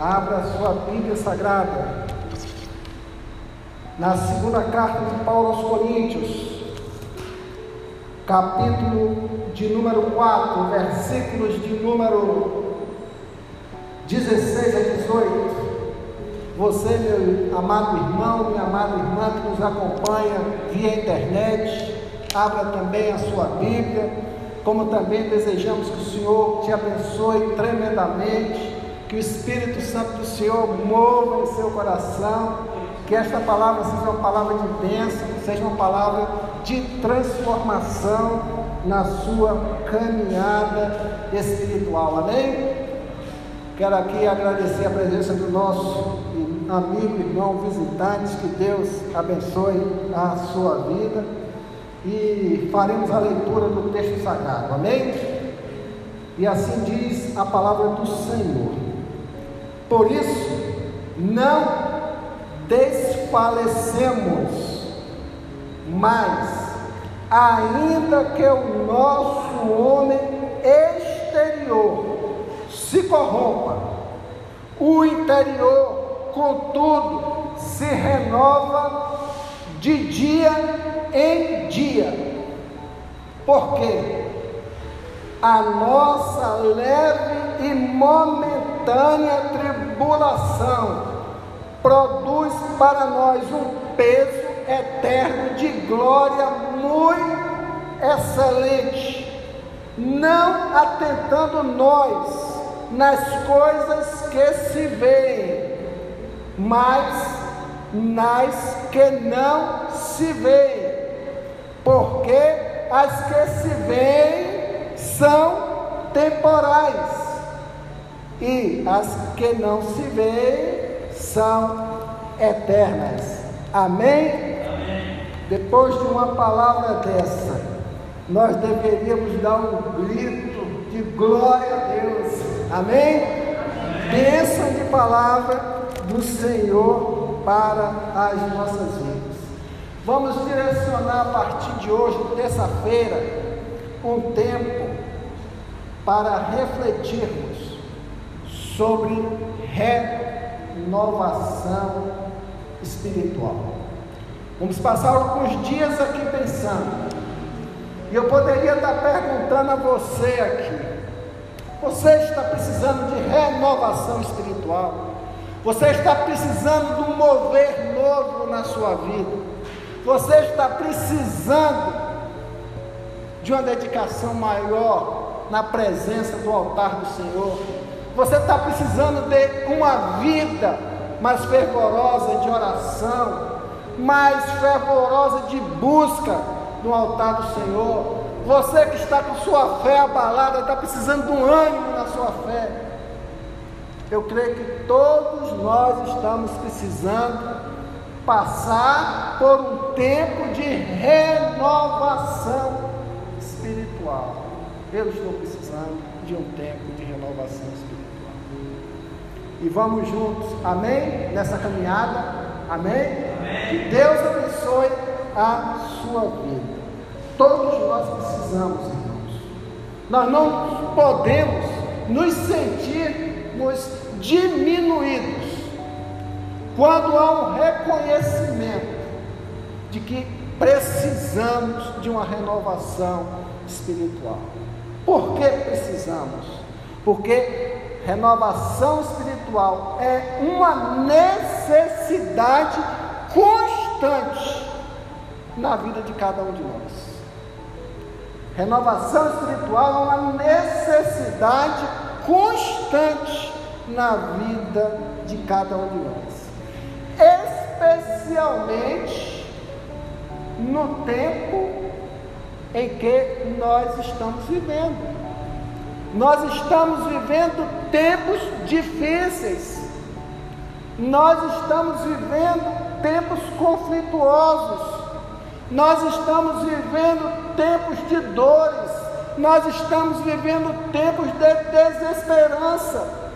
Abra sua Bíblia Sagrada. Na segunda carta de Paulo aos Coríntios, capítulo de número 4, versículos de número 16 a 18. Você, meu amado irmão, minha amada irmã que nos acompanha via internet, abra também a sua Bíblia, como também desejamos que o Senhor te abençoe tremendamente, que o Espírito Santo do Senhor mova em seu coração, que esta palavra seja uma palavra de bênção, seja uma palavra de transformação na sua caminhada espiritual. Amém? Quero aqui agradecer a presença do nosso amigo, irmão, visitante, que Deus abençoe a sua vida e faremos a leitura do texto sagrado, amém? E assim diz a palavra do Senhor. Por isso, não desfalecemos, mas ainda que o nosso homem exterior se corrompa, o interior, contudo, se renova de dia em dia. Porque a nossa leve e momentânea tribulação produz para nós um peso eterno de glória muito excelente, não atentando nós nas coisas que se veem, mas nas que não se veem, porque as que se veem são temporais e as que não se veem são eternas. Amém? Amém? Depois de uma palavra dessa, nós deveríamos dar um grito de glória a Deus. Amém? Amém. Bênção de palavra do Senhor para as nossas vidas. Vamos direcionar a partir de hoje, terça-feira, um tempo para refletirmos sobre renovação espiritual. Vamos passar alguns dias aqui pensando. E eu poderia estar perguntando a você aqui: você está precisando de renovação espiritual? Você está precisando de um mover novo na sua vida? Você está precisando de uma dedicação maior na presença do altar do Senhor? Você está precisando de uma vida mais fervorosa de oração, mais fervorosa de busca no altar do Senhor. Você que está com sua fé abalada, está precisando de um ânimo na sua fé. Eu creio que todos nós estamos precisando passar por um tempo de renovação espiritual. Eu estou precisando de um tempo de renovação e vamos juntos, amém? Nessa caminhada, amém? amém? Que Deus abençoe a sua vida. Todos nós precisamos, irmãos. Nós não podemos nos sentirmos diminuídos quando há um reconhecimento de que precisamos de uma renovação espiritual. Por que precisamos? Porque Renovação espiritual é uma necessidade constante na vida de cada um de nós. Renovação espiritual é uma necessidade constante na vida de cada um de nós, especialmente no tempo em que nós estamos vivendo. Nós estamos vivendo tempos difíceis. Nós estamos vivendo tempos conflituosos. Nós estamos vivendo tempos de dores. Nós estamos vivendo tempos de desesperança.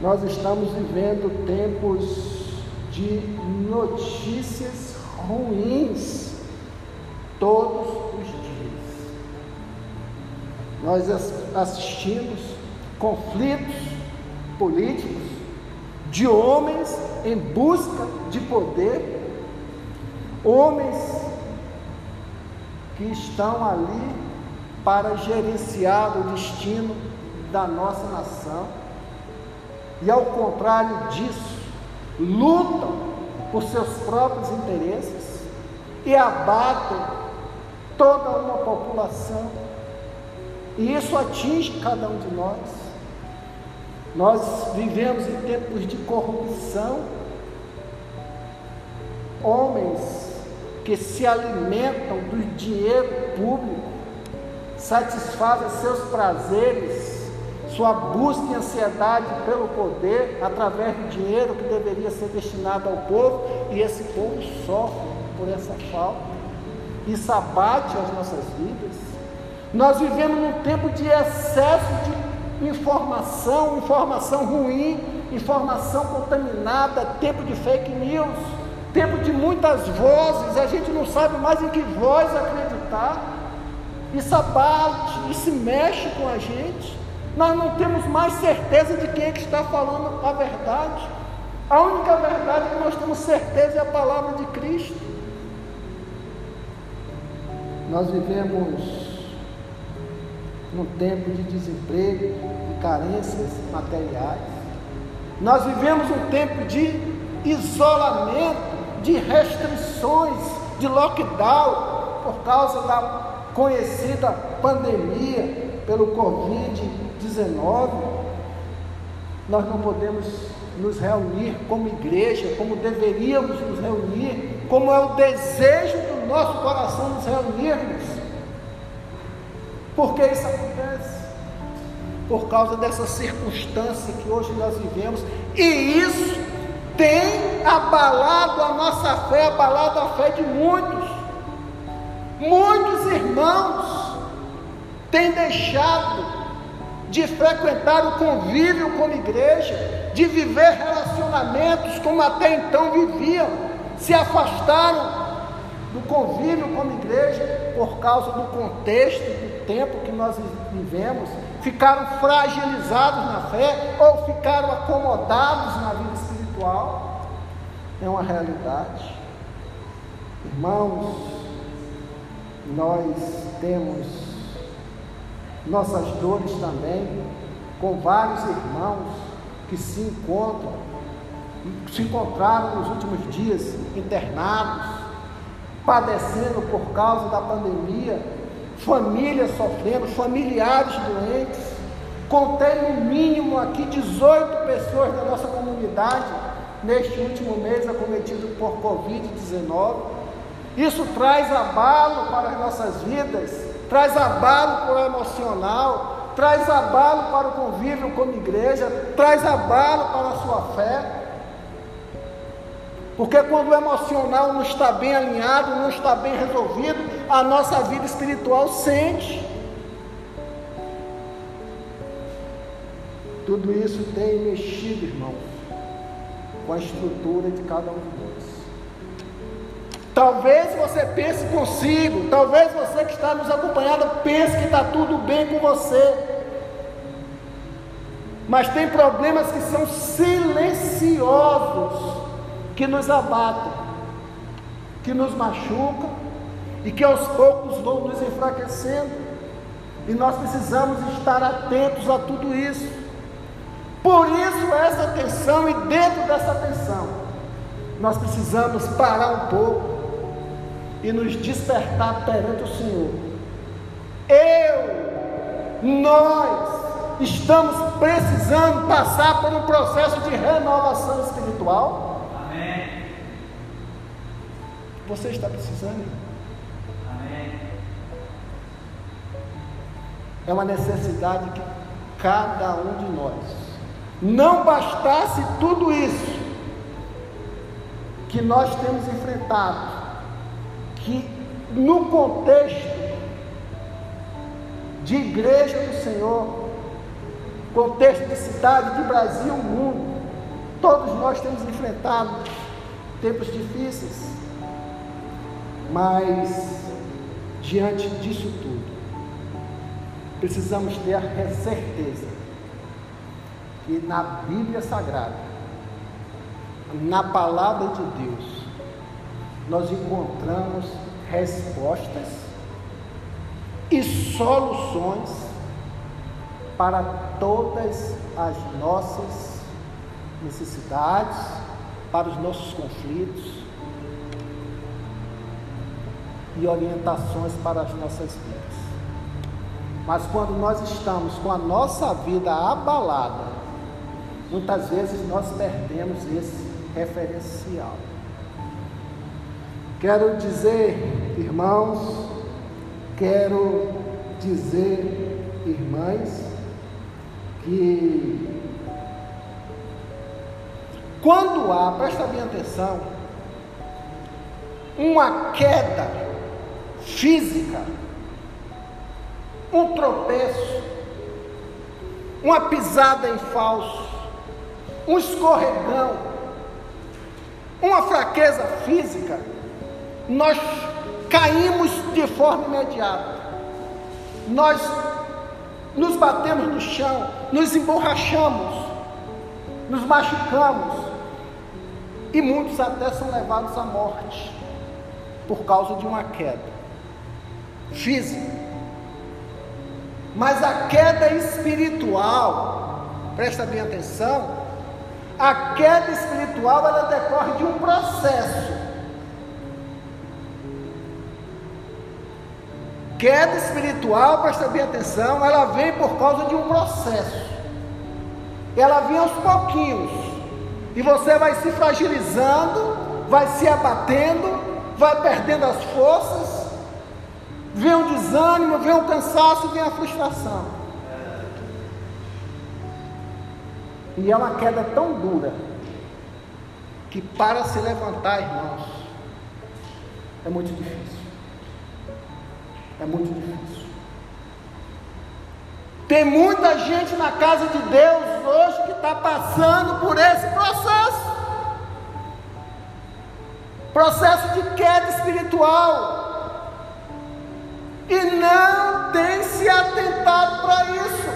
Nós estamos vivendo tempos de notícias ruins todos nós assistimos conflitos políticos, de homens em busca de poder, homens que estão ali para gerenciar o destino da nossa nação, e ao contrário disso, lutam por seus próprios interesses e abatem toda uma população. E isso atinge cada um de nós. Nós vivemos em tempos de corrupção. Homens que se alimentam do dinheiro público, satisfazem seus prazeres, sua busca e ansiedade pelo poder através do dinheiro que deveria ser destinado ao povo, e esse povo sofre por essa falta. Isso abate as nossas vidas. Nós vivemos num tempo de excesso de informação, informação ruim, informação contaminada, tempo de fake news, tempo de muitas vozes, a gente não sabe mais em que voz acreditar. Isso abate, isso mexe com a gente. Nós não temos mais certeza de quem é que está falando a verdade. A única verdade que nós temos certeza é a palavra de Cristo. Nós vivemos num tempo de desemprego, de carências materiais. Nós vivemos um tempo de isolamento, de restrições, de lockdown, por causa da conhecida pandemia pelo Covid-19. Nós não podemos nos reunir como igreja, como deveríamos nos reunir, como é o desejo do nosso coração nos reunirmos. Por que isso acontece? Por causa dessa circunstância que hoje nós vivemos, e isso tem abalado a nossa fé, abalado a fé de muitos. Muitos irmãos têm deixado de frequentar o convívio como igreja, de viver relacionamentos como até então viviam, se afastaram do convívio como igreja por causa do contexto, tempo que nós vivemos, ficaram fragilizados na fé ou ficaram acomodados na vida espiritual. É uma realidade. Irmãos, nós temos nossas dores também com vários irmãos que se encontram, se encontraram nos últimos dias internados, padecendo por causa da pandemia, famílias sofrendo, familiares doentes. Contei no mínimo aqui 18 pessoas da nossa comunidade neste último mês acometido por Covid-19. Isso traz abalo para as nossas vidas, traz abalo para o emocional, traz abalo para o convívio como igreja, traz abalo para a sua fé. Porque quando o emocional não está bem alinhado, não está bem resolvido, a nossa vida espiritual sente. Tudo isso tem mexido, irmãos, com a estrutura de cada um de nós. Talvez você pense consigo, talvez você que está nos acompanhando pense que está tudo bem com você. Mas tem problemas que são silenciosos que nos abatem, que nos machucam e que aos poucos vão nos enfraquecendo. E nós precisamos estar atentos a tudo isso. Por isso, essa atenção, e dentro dessa atenção, nós precisamos parar um pouco e nos despertar perante o Senhor. Eu, nós, estamos precisando passar por um processo de renovação espiritual. Você está precisando? Amém. É uma necessidade que cada um de nós. Não bastasse tudo isso que nós temos enfrentado, que no contexto de igreja do Senhor, contexto de cidade, de Brasil, mundo, todos nós temos enfrentado tempos difíceis. Mas, diante disso tudo, precisamos ter a certeza E na Bíblia Sagrada, na palavra de Deus, nós encontramos respostas e soluções para todas as nossas necessidades, para os nossos conflitos e orientações para as nossas vidas. Mas quando nós estamos com a nossa vida abalada, muitas vezes nós perdemos esse referencial. Quero dizer, irmãos, quero dizer, irmãs, que quando há, presta bem atenção, uma queda física, um tropeço, uma pisada em falso, um escorregão, uma fraqueza física, nós caímos de forma imediata. Nós nos batemos no chão, nos emborrachamos, nos machucamos e muitos até são levados à morte por causa de uma queda física. Mas a queda espiritual, presta bem atenção, a queda espiritual ela decorre de um processo. Queda espiritual, presta bem atenção, ela vem por causa de um processo. Ela vem aos pouquinhos. E você vai se fragilizando, vai se abatendo, vai perdendo as forças, vem o desânimo, vem o cansaço, vem a frustração. E é uma queda tão dura que para se levantar, irmãos, é muito difícil. É muito difícil. Tem muita gente na casa de Deus hoje que está passando por esse processo processo de queda espiritual, e não tem se atentado para isso.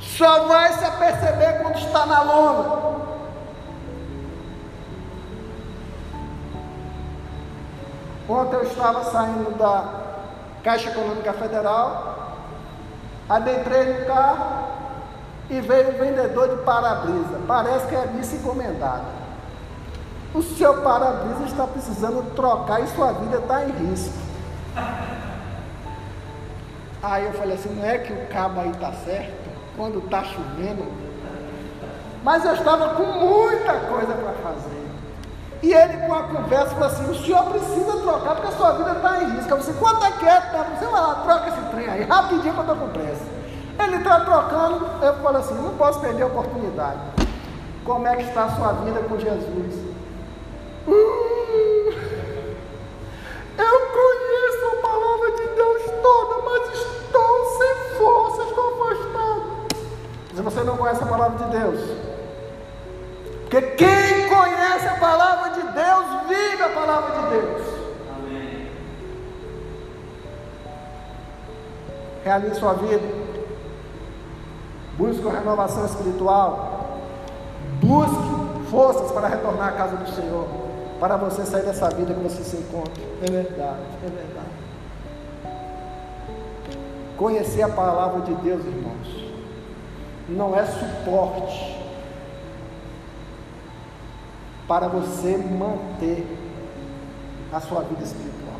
Só vai se aperceber quando está na lona. Ontem eu estava saindo da Caixa Econômica Federal, adentrei no carro, e veio um vendedor de para-brisa. Parece que é missa encomendada. O seu para-brisa está precisando trocar e sua vida está em risco. Aí eu falei assim, não é que o cabo aí está certo, quando está chovendo. Mas eu estava com muita coisa para fazer. E ele com a conversa falou assim, o senhor precisa trocar porque a sua vida está em risco. Eu falei assim, quanto é que é? Você vai lá, troca esse trem aí, rapidinho que eu estou com pressa. Ele está trocando, eu falo assim, não posso perder a oportunidade. Como é que está a sua vida com Jesus? Hum, eu conheço a palavra de Deus toda, mas estou sem força, estou afastado. Se você não conhece a palavra de Deus, porque quem conhece a palavra de Deus, vive a palavra de Deus. Realize sua vida busque renovação espiritual, busque forças para retornar à casa do Senhor, para você sair dessa vida que você se encontra. É verdade, é verdade. Conhecer a palavra de Deus, irmãos, não é suporte para você manter a sua vida espiritual.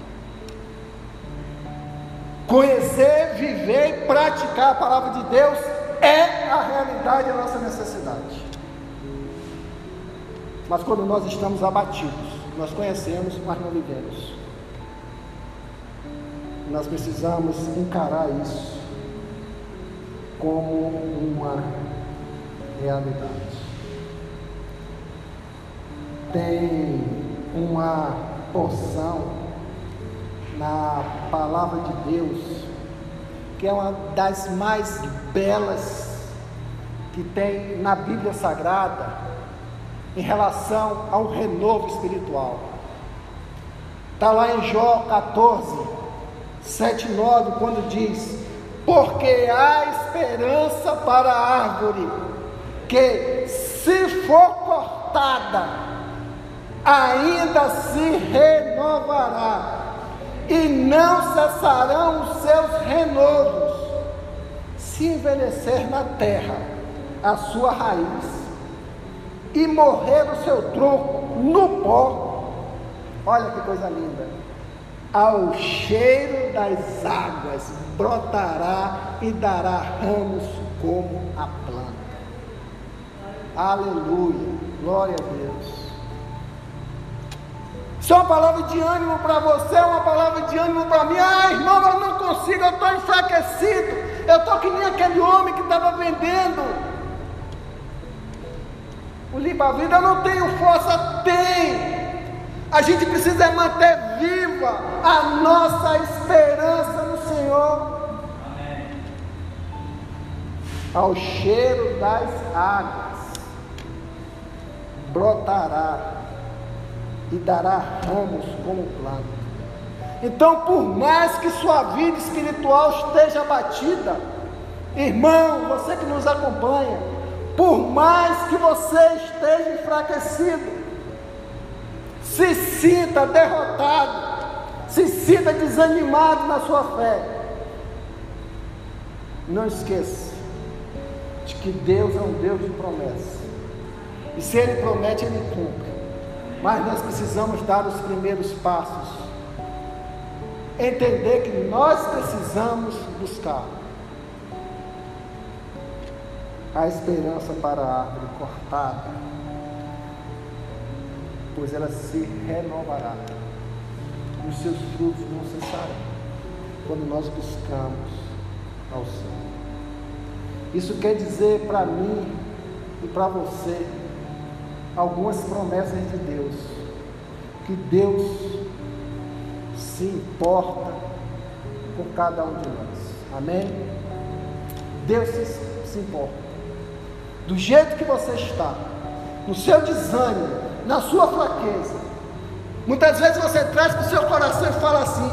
Conhecer, viver e praticar a palavra de Deus é a realidade da nossa necessidade. Mas quando nós estamos abatidos, nós conhecemos, mas não vivemos. Nós precisamos encarar isso como uma realidade. Tem uma porção na palavra de Deus que é uma das mais belas que tem na Bíblia Sagrada em relação ao renovo espiritual. Está lá em Jó 14, 7 e 9, quando diz: porque há esperança para a árvore, que se for cortada, ainda se renovará, e não cessarão os seus renovos, se envelhecer na terra a sua raiz, e morrer o seu tronco no pó. Olha que coisa linda ao cheiro das águas brotará e dará ramos como a planta. Aleluia, glória a Deus. Isso é uma palavra de ânimo para você, é uma palavra de ânimo para mim. Ah, irmão, eu não consigo, eu estou enfraquecido. Eu estou que nem aquele homem que estava vendendo. O limpa vida, eu não tenho força, tem. A gente precisa manter viva a nossa esperança no Senhor. Amém. Ao cheiro das águas brotará e dará ramos como planta. Então, por mais que sua vida espiritual esteja abatida, irmão, você que nos acompanha, por mais que você esteja enfraquecido, se sinta derrotado, se sinta desanimado na sua fé. Não esqueça de que Deus é um Deus de promessa. E se Ele promete, Ele cumpre. Mas nós precisamos dar os primeiros passos. Entender que nós precisamos buscar a esperança para a árvore cortada pois ela se renovará. Os seus frutos não cessarão quando nós buscamos ao Senhor. Isso quer dizer para mim e para você algumas promessas de Deus, que Deus se importa com cada um de nós. Amém? Deus se, se importa. Do jeito que você está, no seu desânimo, na sua fraqueza. Muitas vezes você traz para o seu coração e fala assim: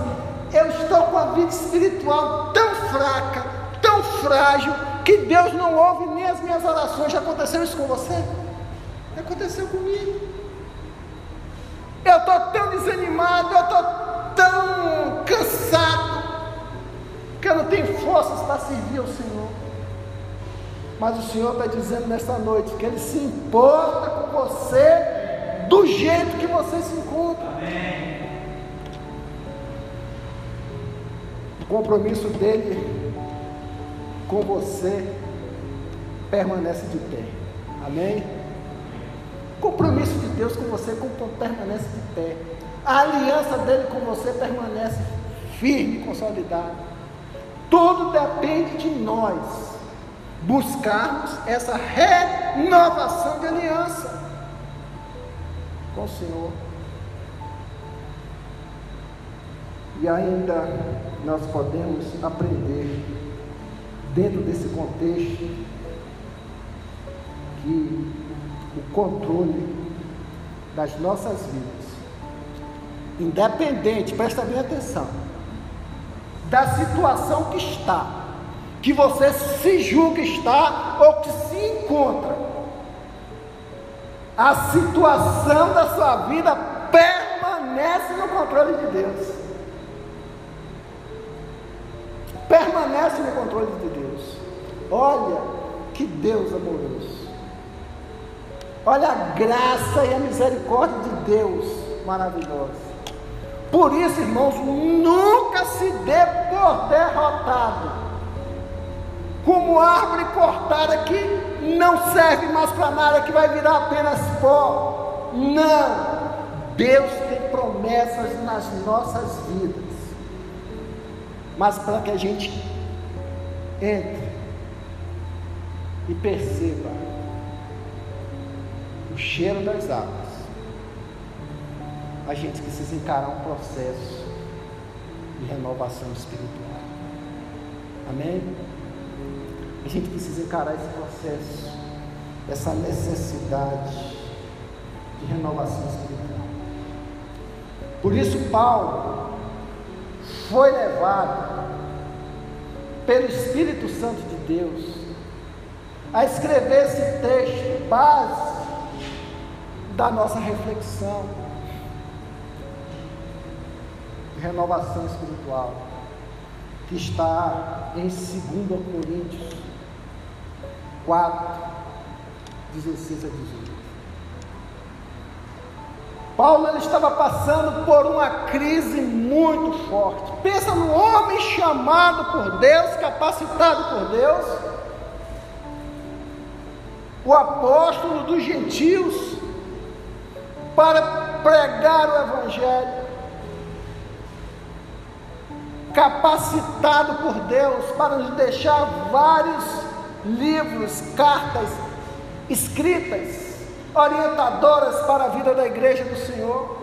Eu estou com a vida espiritual tão fraca, tão frágil, que Deus não ouve nem as minhas orações. Já aconteceu isso com você? Aconteceu comigo. Eu estou tão desanimado, eu estou tão cansado, que eu não tenho forças para servir ao Senhor. Mas o Senhor está dizendo nesta noite que Ele se importa com você do jeito que você se encontra. Amém. O compromisso dele com você permanece de pé. Amém? O compromisso de Deus com você permanece de pé. A aliança dele com você permanece firme e consolidada. Tudo depende de nós buscarmos essa renovação de aliança com o Senhor. E ainda nós podemos aprender, dentro desse contexto, que o controle das nossas vidas, independente, presta bem atenção, da situação que está, que você se julga estar ou que se encontra, a situação da sua vida permanece no controle de Deus. Permanece no controle de Deus. Olha que Deus amoroso. Olha a graça e a misericórdia de Deus maravilhosa. Por isso, irmãos, nunca se dê por derrotado como árvore cortada que não serve mais para nada, que vai virar apenas pó. Não! Deus tem promessas nas nossas vidas, mas para que a gente entre e perceba o cheiro das águas, a gente precisa encarar um processo de renovação espiritual. Amém? A gente precisa encarar esse processo, essa necessidade de renovação espiritual. Por isso, Paulo foi levado pelo Espírito Santo de Deus, a escrever esse texto base da nossa reflexão de renovação espiritual, que está em 2 Coríntios 4, 16 a 18. Paulo estava passando por uma crise muito forte. Pensa no homem chamado por Deus, capacitado por Deus, o apóstolo dos gentios, para pregar o Evangelho, capacitado por Deus para nos deixar vários livros, cartas escritas, orientadoras para a vida da igreja do Senhor.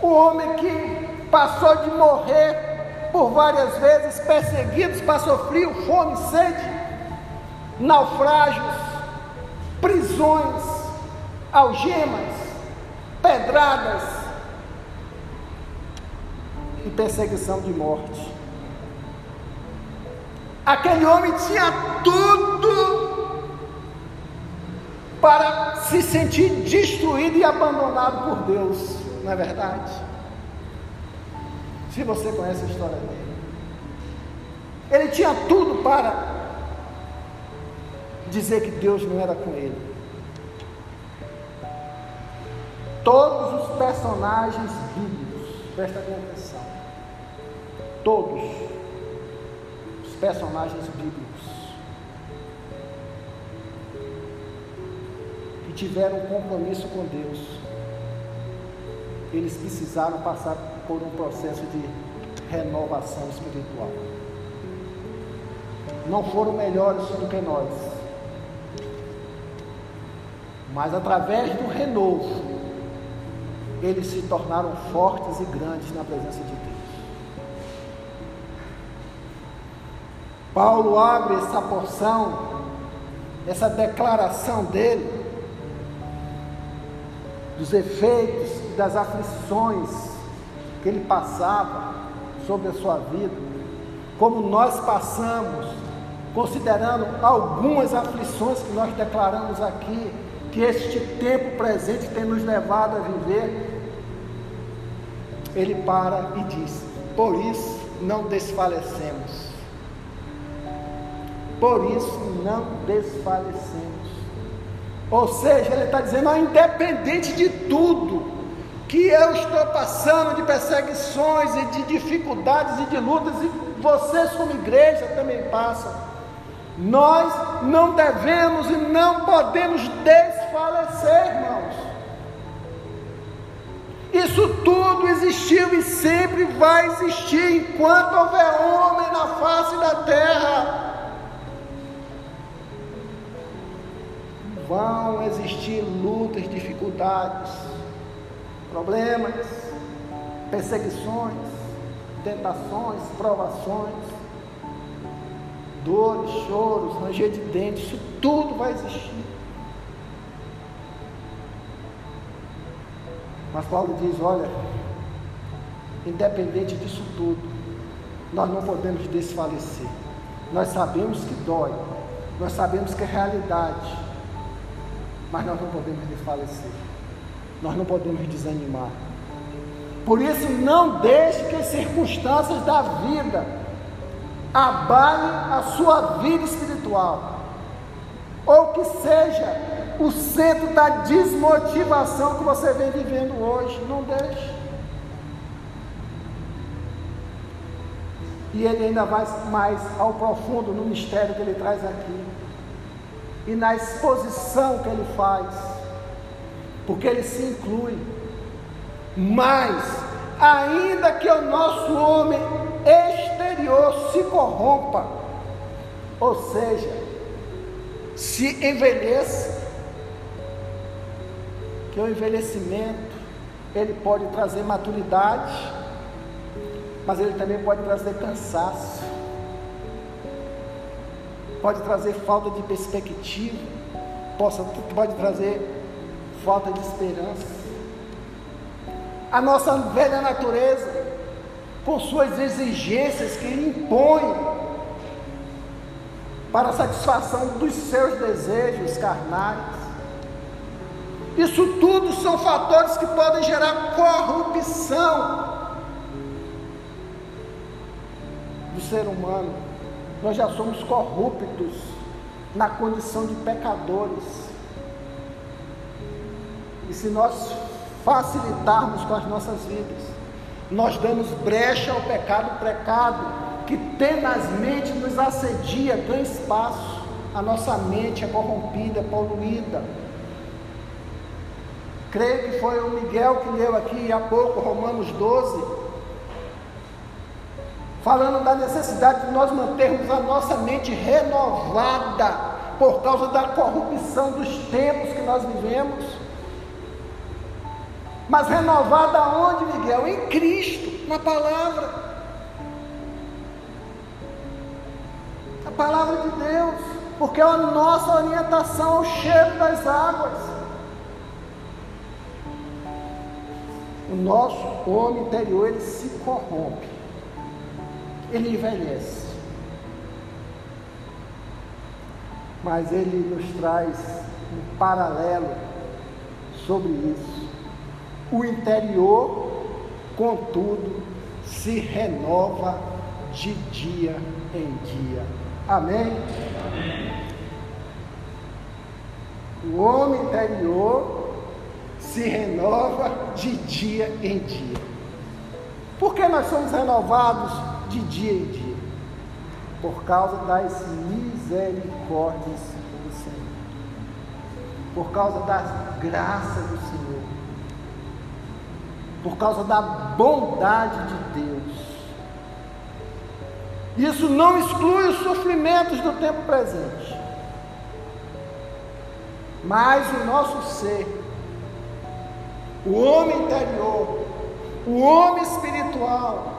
O homem que passou de morrer por várias vezes, perseguidos, passou frio, fome, sede, naufrágios, prisões, algemas, pedradas e perseguição de morte. Aquele homem tinha tudo para se sentir destruído e abandonado por Deus, não é verdade? Se você conhece a história dele, ele tinha tudo para dizer que Deus não era com ele. Todos os personagens bíblicos, presta atenção, todos os personagens bíblicos que tiveram um compromisso com Deus, eles precisaram passar por um processo de renovação espiritual. Não foram melhores do que nós, mas através do renovo, eles se tornaram fortes e grandes na presença de Deus. Paulo abre essa porção, essa declaração dele, dos efeitos e das aflições que ele passava sobre a sua vida, como nós passamos, considerando algumas aflições que nós declaramos aqui, que este tempo presente tem nos levado a viver, ele para e diz: Por isso não desfalecemos. Por isso não desfalecemos. Ou seja, ele está dizendo, independente de tudo que eu estou passando, de perseguições e de dificuldades e de lutas, e vocês como igreja também passam, nós não devemos e não podemos desfalecer, irmãos. Isso tudo existiu e sempre vai existir enquanto houver homem na face da terra. Vão existir lutas, dificuldades, problemas, perseguições, tentações, provações dores, choros, ranger de dentes, isso tudo vai existir. Mas Paulo diz: olha, independente disso tudo, nós não podemos desfalecer. Nós sabemos que dói, nós sabemos que é realidade, mas nós não podemos desfalecer, nós não podemos desanimar. Por isso, não deixe que as circunstâncias da vida abale a sua vida espiritual, ou que seja o centro da desmotivação que você vem vivendo hoje. Não deixe. E ele ainda vai mais ao profundo no mistério que ele traz aqui. E na exposição que ele faz. Porque ele se inclui. Mas, ainda que o nosso homem exterior se corrompa, ou seja, se envelheça, que o envelhecimento ele pode trazer maturidade, mas ele também pode trazer cansaço, pode trazer falta de perspectiva, possa, pode trazer falta de esperança. A nossa velha natureza com suas exigências que ele impõe para a satisfação dos seus desejos carnais. Isso tudo são fatores que podem gerar corrupção do ser humano. Nós já somos corruptos na condição de pecadores. E se nós facilitarmos com as nossas vidas, nós damos brecha ao pecado precado que tenazmente nos assedia, ganha espaço. A nossa mente é corrompida, poluída Creio que foi o Miguel que leu aqui há pouco, Romanos 12, falando da necessidade de nós mantermos a nossa mente renovada por causa da corrupção dos tempos que nós vivemos. Mas renovada aonde, Miguel? Em Cristo, na palavra. A palavra de Deus, porque é a nossa orientação ao cheiro das águas. o nosso homem interior ele se corrompe, ele envelhece. Mas ele nos traz um paralelo sobre isso. O interior, contudo, se renova de dia em dia. Amém? Amém. O homem interior se renova de dia em dia. Por que nós somos renovados de dia em dia? Por causa das misericórdias do Senhor. Por causa das graças do Senhor. Por causa da bondade de Deus. Isso não exclui os sofrimentos do tempo presente. Mas o nosso ser o homem interior, o homem espiritual,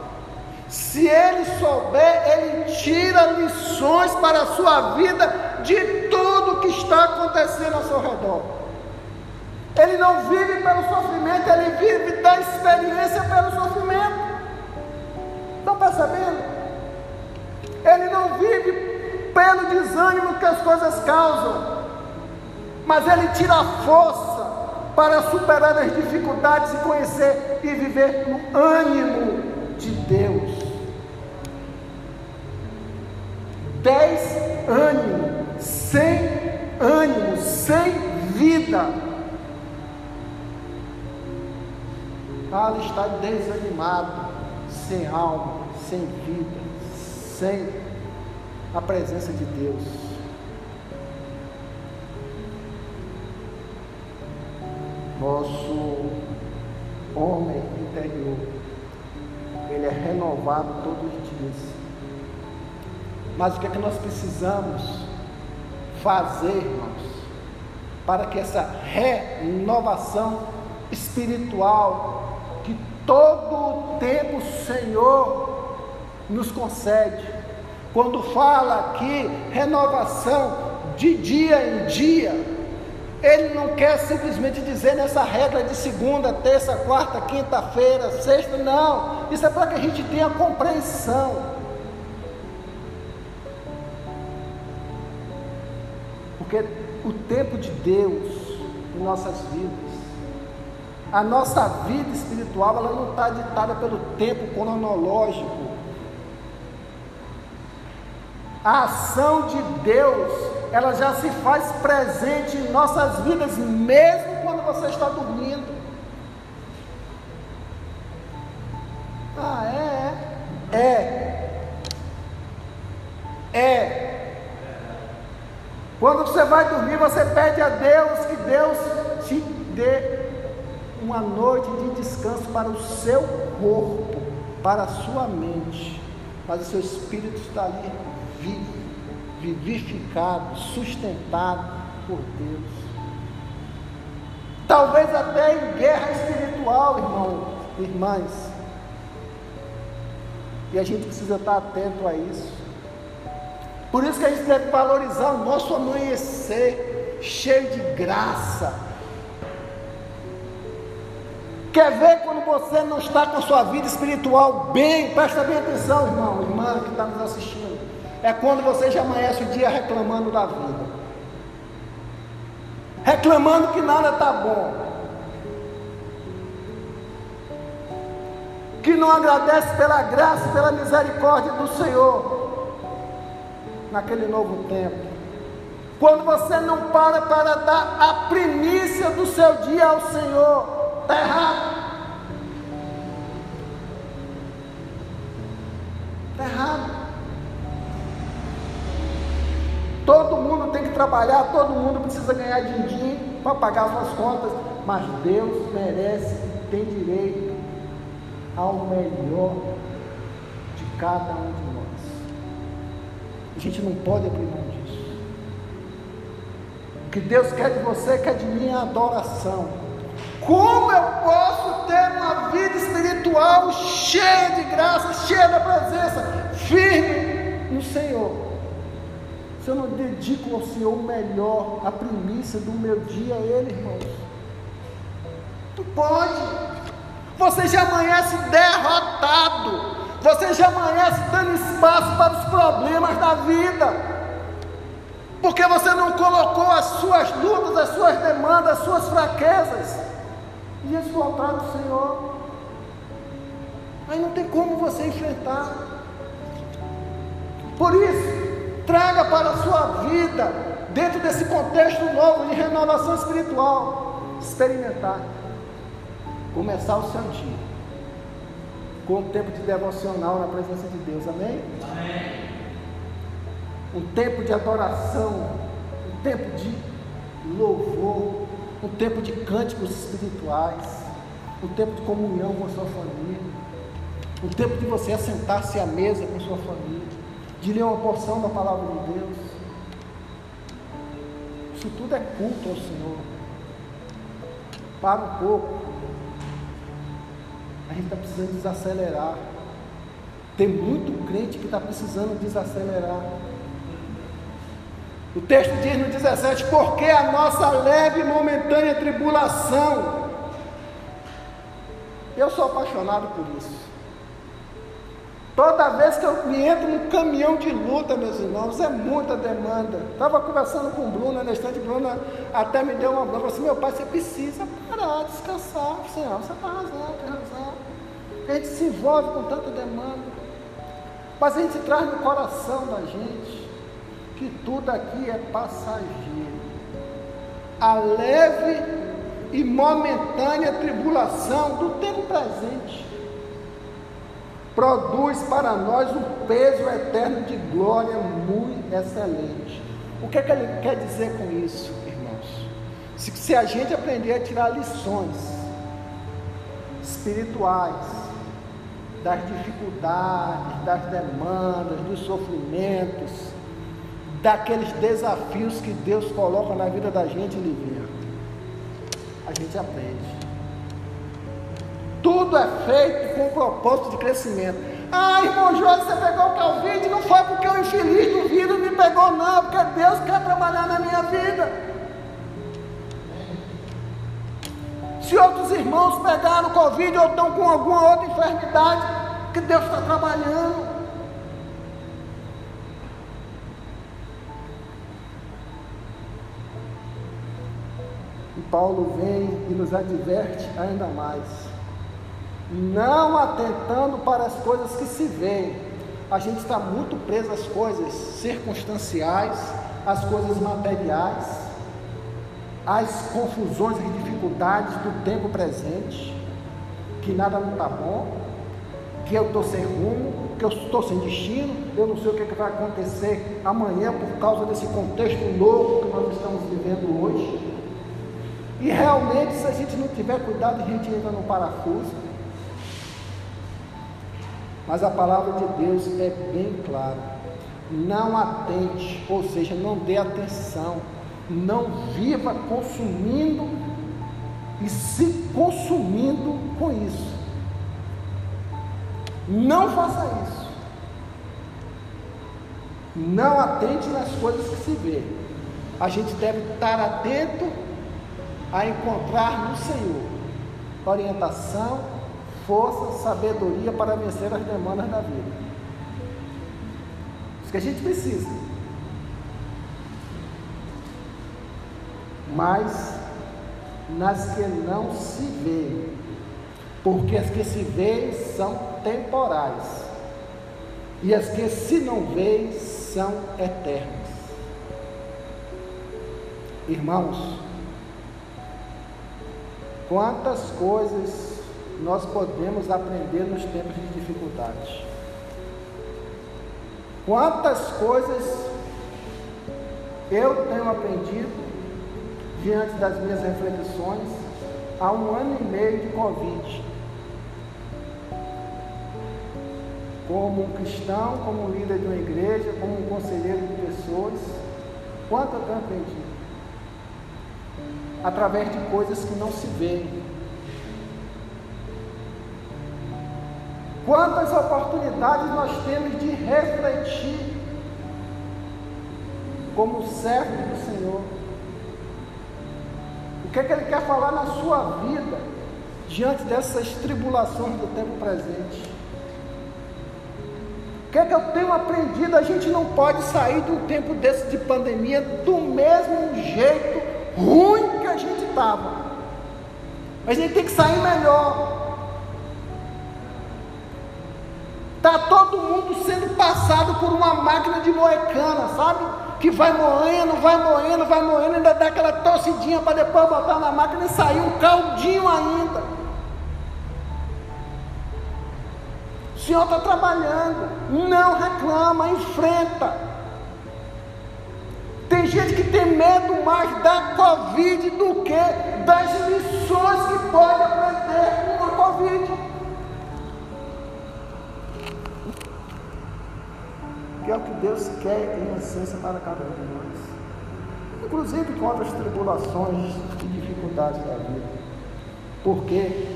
se ele souber, ele tira lições para a sua vida de tudo que está acontecendo ao seu redor. Ele não vive pelo sofrimento, ele vive da experiência pelo sofrimento. Estão percebendo? Ele não vive pelo desânimo que as coisas causam, mas ele tira a força para superar as dificuldades e conhecer e viver no ânimo de Deus. Dez ânimo, sem ânimo, sem vida. Ah, ele está desanimado, sem alma, sem vida, sem a presença de Deus. nosso homem interior, ele é renovado todos os dias. Mas o que é que nós precisamos fazer, irmãos, para que essa renovação espiritual que todo o tempo o Senhor nos concede, quando fala aqui renovação de dia em dia, ele não quer simplesmente dizer nessa regra de segunda, terça, quarta, quinta-feira, sexta, não. Isso é para que a gente tenha compreensão. Porque o tempo de Deus em nossas vidas, a nossa vida espiritual, ela não está ditada pelo tempo cronológico. A ação de Deus ela já se faz presente em nossas vidas, mesmo quando você está dormindo. Ah, é? É. É. é. Quando você vai dormir, você pede a Deus que Deus te dê uma noite de descanso para o seu corpo, para a sua mente, mas o seu espírito está ali vivo vivificado, sustentado por Deus. Talvez até em guerra espiritual, irmão, irmãs. E a gente precisa estar atento a isso. Por isso que a gente deve valorizar o nosso amanhecer cheio de graça. Quer ver quando você não está com a sua vida espiritual bem? Presta bem atenção, irmão, irmã que está nos assistindo. É quando você já amanhece o dia reclamando da vida, reclamando que nada está bom, que não agradece pela graça e pela misericórdia do Senhor naquele novo tempo. Quando você não para para dar a primícia do seu dia ao Senhor, está errado. Está errado. Todo mundo tem que trabalhar, todo mundo precisa ganhar din-din para pagar suas contas, mas Deus merece tem direito ao melhor de cada um de nós. A gente não pode abrir mão disso. O que Deus quer de você, quer de mim é adoração. Como eu posso ter uma vida espiritual cheia de graça, cheia da presença, firme no Senhor? Se eu não dedico ao Senhor o melhor, a primícia do meu dia a Ele, irmãos. Tu pode. Você já amanhece derrotado. Você já amanhece dando espaço para os problemas da vida. Porque você não colocou as suas lutas, as suas demandas, as suas fraquezas diante do altar do Senhor. Aí não tem como você enfrentar. Por isso, traga para a sua vida, dentro desse contexto novo de renovação espiritual, experimentar começar o seu dia com um tempo de devocional na presença de Deus, amém? Amém. Um tempo de adoração, um tempo de louvor, um tempo de cânticos espirituais, um tempo de comunhão com a sua família, um tempo de você assentar-se à mesa com a sua família, de ler uma porção da palavra de Deus. Isso tudo é culto ao Senhor. Para um pouco a gente está precisando desacelerar. Tem muito crente que está precisando desacelerar. O texto diz no 17: porque a nossa leve e momentânea tribulação. Eu sou apaixonado por isso. Toda vez que eu me entro num caminhão de luta, meus irmãos, é muita demanda. Estava conversando com o Bruno na estante, Bruno até me deu uma bronca, assim, meu pai, você precisa parar, descansar. Senhor, você está razão, tem razão. A gente se envolve com tanta demanda. Mas a gente traz no coração da gente que tudo aqui é passageiro. A leve e momentânea tribulação do tempo presente produz para nós um peso eterno de glória muito excelente. O que, é que ele quer dizer com isso, irmãos? Se, se a gente aprender a tirar lições espirituais das dificuldades, das demandas, dos sofrimentos, daqueles desafios que Deus coloca na vida da gente, Livinha. A gente aprende. Tudo é feito com o propósito de crescimento. Ah, irmão Jorge, você pegou o Covid, não foi porque o infeliz do vírus me pegou, não, porque Deus quer trabalhar na minha vida. Se outros irmãos pegaram Covid ou estão com alguma outra enfermidade, que Deus está trabalhando. E Paulo vem e nos adverte ainda mais. Não atentando para as coisas que se veem. A gente está muito preso às coisas circunstanciais, às coisas materiais, às confusões e dificuldades do tempo presente, que nada não está bom, que eu estou sem rumo, que eu estou sem destino, eu não sei o que, é que vai acontecer amanhã por causa desse contexto novo que nós estamos vivendo hoje. E realmente, se a gente não tiver cuidado, a gente entra no parafuso. Mas a palavra de Deus é bem clara. Não atente, ou seja, não dê atenção. Não viva consumindo e se consumindo com isso. Não faça isso. Não atente nas coisas que se vê. A gente deve estar atento a encontrar no Senhor orientação, força, sabedoria para vencer as demandas da vida. Isso que a gente precisa. Mas nas que não se vê, porque as que se veem são temporais, e as que se não veem são eternas. Irmãos, quantas coisas nós podemos aprender nos tempos de dificuldade. Quantas coisas eu tenho aprendido diante das minhas reflexões há um ano e meio de Covid. Como um cristão, como um líder de uma igreja, como um conselheiro de pessoas, quanto eu tenho aprendido? Através de coisas que não se veem. Quantas oportunidades nós temos de refletir como servo do Senhor o que, é que ele quer falar na sua vida diante dessas tribulações do tempo presente? O que é que eu tenho aprendido? A gente não pode sair de um tempo desse de pandemia do mesmo jeito ruim que a gente estava. A gente tem que sair melhor. Está todo mundo sendo passado por uma máquina de moecana, sabe? Que vai moendo, vai moendo, vai moendo, ainda dá aquela tossidinha para depois botar na máquina e sair um caldinho ainda. O Senhor está trabalhando, não reclama, enfrenta. Tem gente que tem medo mais da Covid do que das lições que pode aprender que é o que Deus quer em essência para cada um de nós. Inclusive contra as tribulações e dificuldades da vida. Porque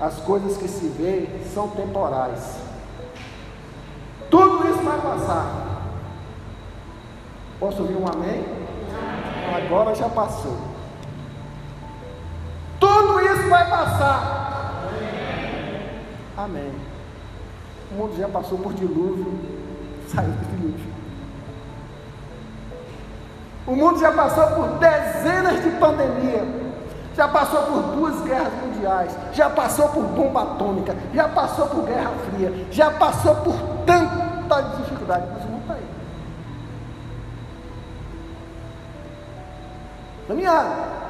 as coisas que se vê são temporais. Tudo isso vai passar. Posso ouvir um amém? Agora já passou. Tudo isso vai passar. Amém. O mundo já passou por dilúvio, saiu do dilúvio. O mundo já passou por dezenas de pandemias, já passou por duas guerras mundiais, já passou por bomba atômica, já passou por guerra fria, já passou por tanta dificuldade, mas o mundo está aí. Caminhando.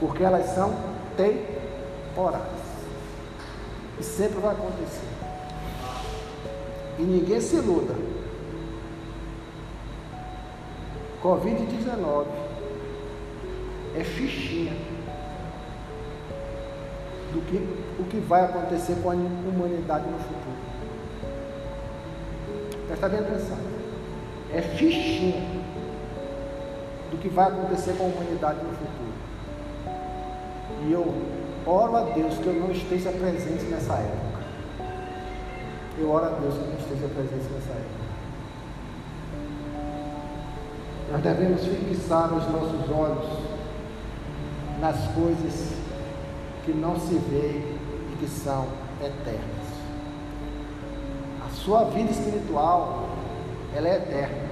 Porque elas são temporais. E sempre vai acontecer. E ninguém se iluda. Covid-19 é fichinha do que o que vai acontecer com a humanidade no futuro. Presta bem atenção. É fichinha do que vai acontecer com a humanidade no futuro. E eu oro a Deus que eu não esteja presente nessa época. Eu oro a Deus que não esteja presente nessa época. Nós devemos fixar os nossos olhos nas coisas que não se vê e que são eternas. A sua vida espiritual, ela é eterna.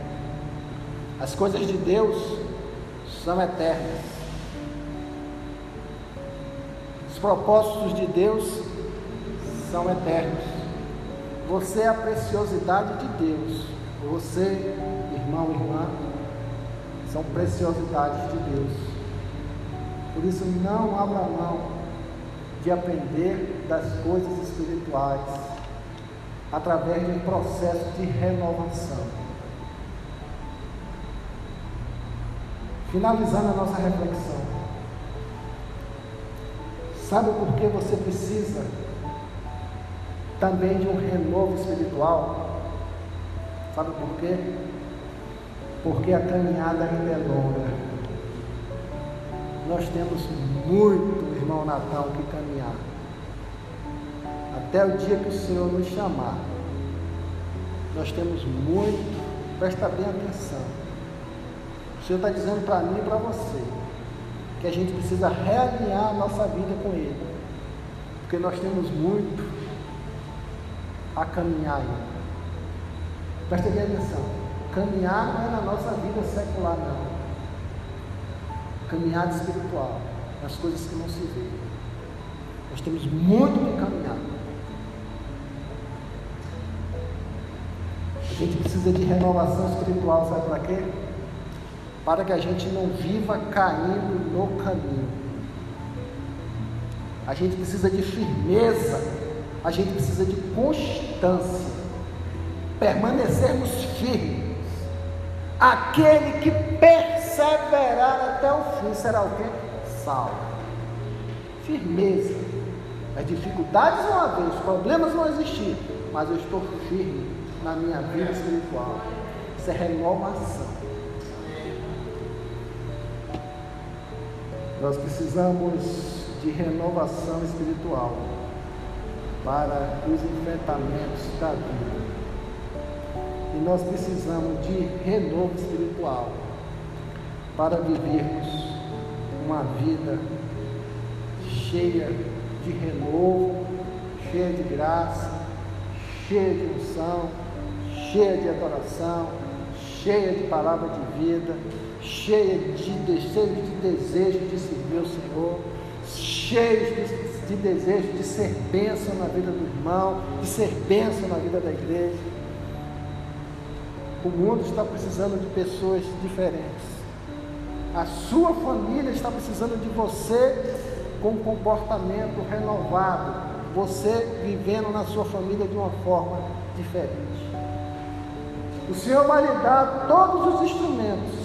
As coisas de Deus são eternas. Os propósitos de Deus são eternos. Você é a preciosidade de Deus. Você, irmão, irmã, são preciosidades de Deus. Por isso, não abra mão de aprender das coisas espirituais através de um processo de renovação. Finalizando a nossa reflexão. Sabe por que você precisa também de um renovo espiritual. Sabe por quê? Porque a caminhada ainda é longa. Nós temos muito, irmão Natal, que caminhar. Até o dia que o Senhor nos chamar. Nós temos muito, presta bem atenção. O Senhor está dizendo para mim e para você. que a gente precisa realinhar a nossa vida com Ele. Porque nós temos muito a caminhar ainda. Presta atenção. Caminhar não é na nossa vida secular, não. Caminhada espiritual, nas coisas que não se vê. Nós temos muito que caminhar. A gente precisa de renovação espiritual, sabe para quê? Para que a gente não viva caindo no caminho. A gente precisa de firmeza, a gente precisa de constância, permanecermos firmes. Aquele que perseverar até o fim será o quê? Salvo. Firmeza. As dificuldades vão haver, os problemas vão existir, mas eu estou firme na minha vida espiritual. Isso é renovação. Nós precisamos de renovação espiritual para os enfrentamentos da vida. E nós precisamos de renovo espiritual para vivermos uma vida cheia de renovo, cheia de graça, cheia de unção, cheia de adoração, cheia de palavra de vida, cheia de desejo de desejo de servir o Senhor cheios de, de desejo de ser bênção na vida do irmão, de ser bênção na vida da igreja. O mundo está precisando de pessoas diferentes. A sua família está precisando de você com um comportamento renovado. Você vivendo na sua família de uma forma diferente. O Senhor vai lhe dar todos os instrumentos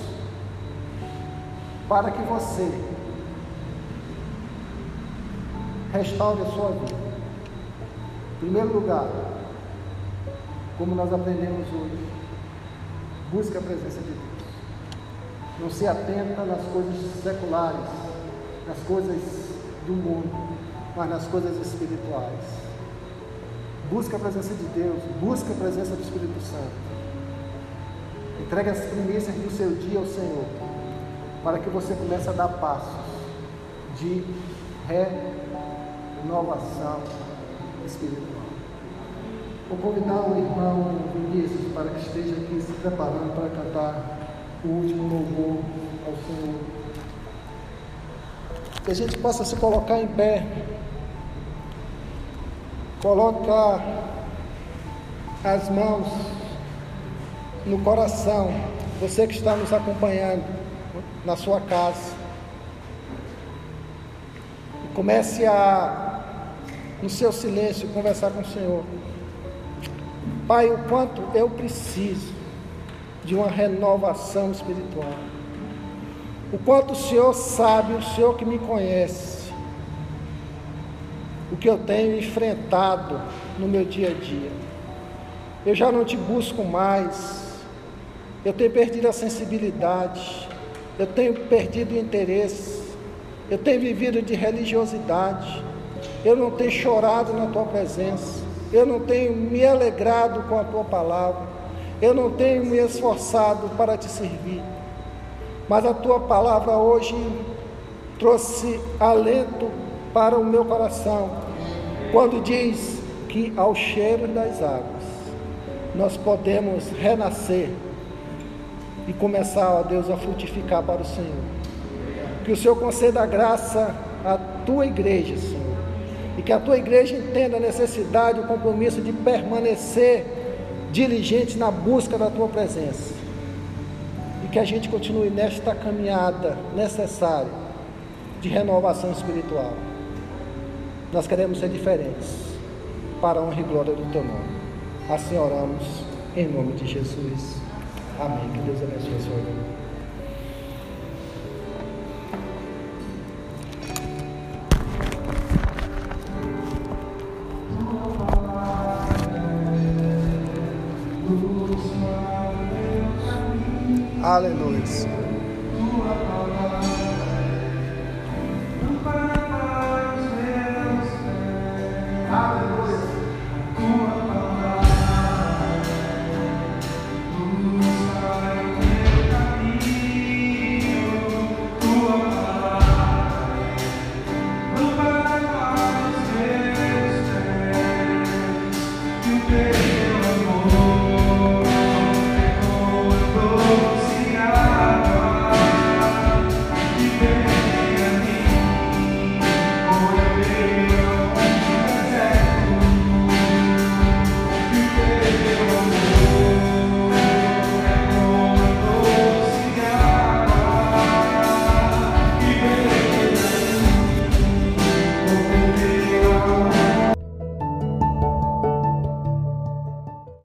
para que você restaure a sua vida. Em primeiro lugar, como nós aprendemos hoje, busque a presença de Deus. Não se atenta nas coisas seculares, nas coisas do mundo, mas nas coisas espirituais. Busque a presença de Deus, busque a presença do Espírito Santo. Entregue as primícias do seu dia ao Senhor, para que você comece a dar passos de ré inovação espiritual. Vou convidar o irmão Vinícius para que esteja aqui se preparando para cantar o último louvor ao Senhor. Que a gente possa se colocar em pé, colocar as mãos no coração, você que está nos acompanhando na sua casa. Comece a no seu silêncio, conversar com o Senhor. Pai, o quanto eu preciso de uma renovação espiritual. O quanto o Senhor sabe, o Senhor que me conhece, o que eu tenho enfrentado no meu dia a dia. Eu já não te busco mais, eu tenho perdido a sensibilidade, eu tenho perdido o interesse, eu tenho vivido de religiosidade eu não tenho chorado na tua presença, eu não tenho me alegrado com a tua palavra, eu não tenho me esforçado para te servir. Mas a tua palavra hoje trouxe alento para o meu coração, quando diz que ao cheiro das águas nós podemos renascer e começar, ó Deus, a frutificar para o Senhor. Que o Senhor conceda graça à tua igreja, Senhor e que a tua igreja entenda a necessidade, o compromisso de permanecer diligente na busca da tua presença. E que a gente continue nesta caminhada necessária de renovação espiritual. Nós queremos ser diferentes para a honra e glória do teu nome. Assim oramos em nome de Jesus. Amém. Que Deus abençoe a sua vida. Aleluia.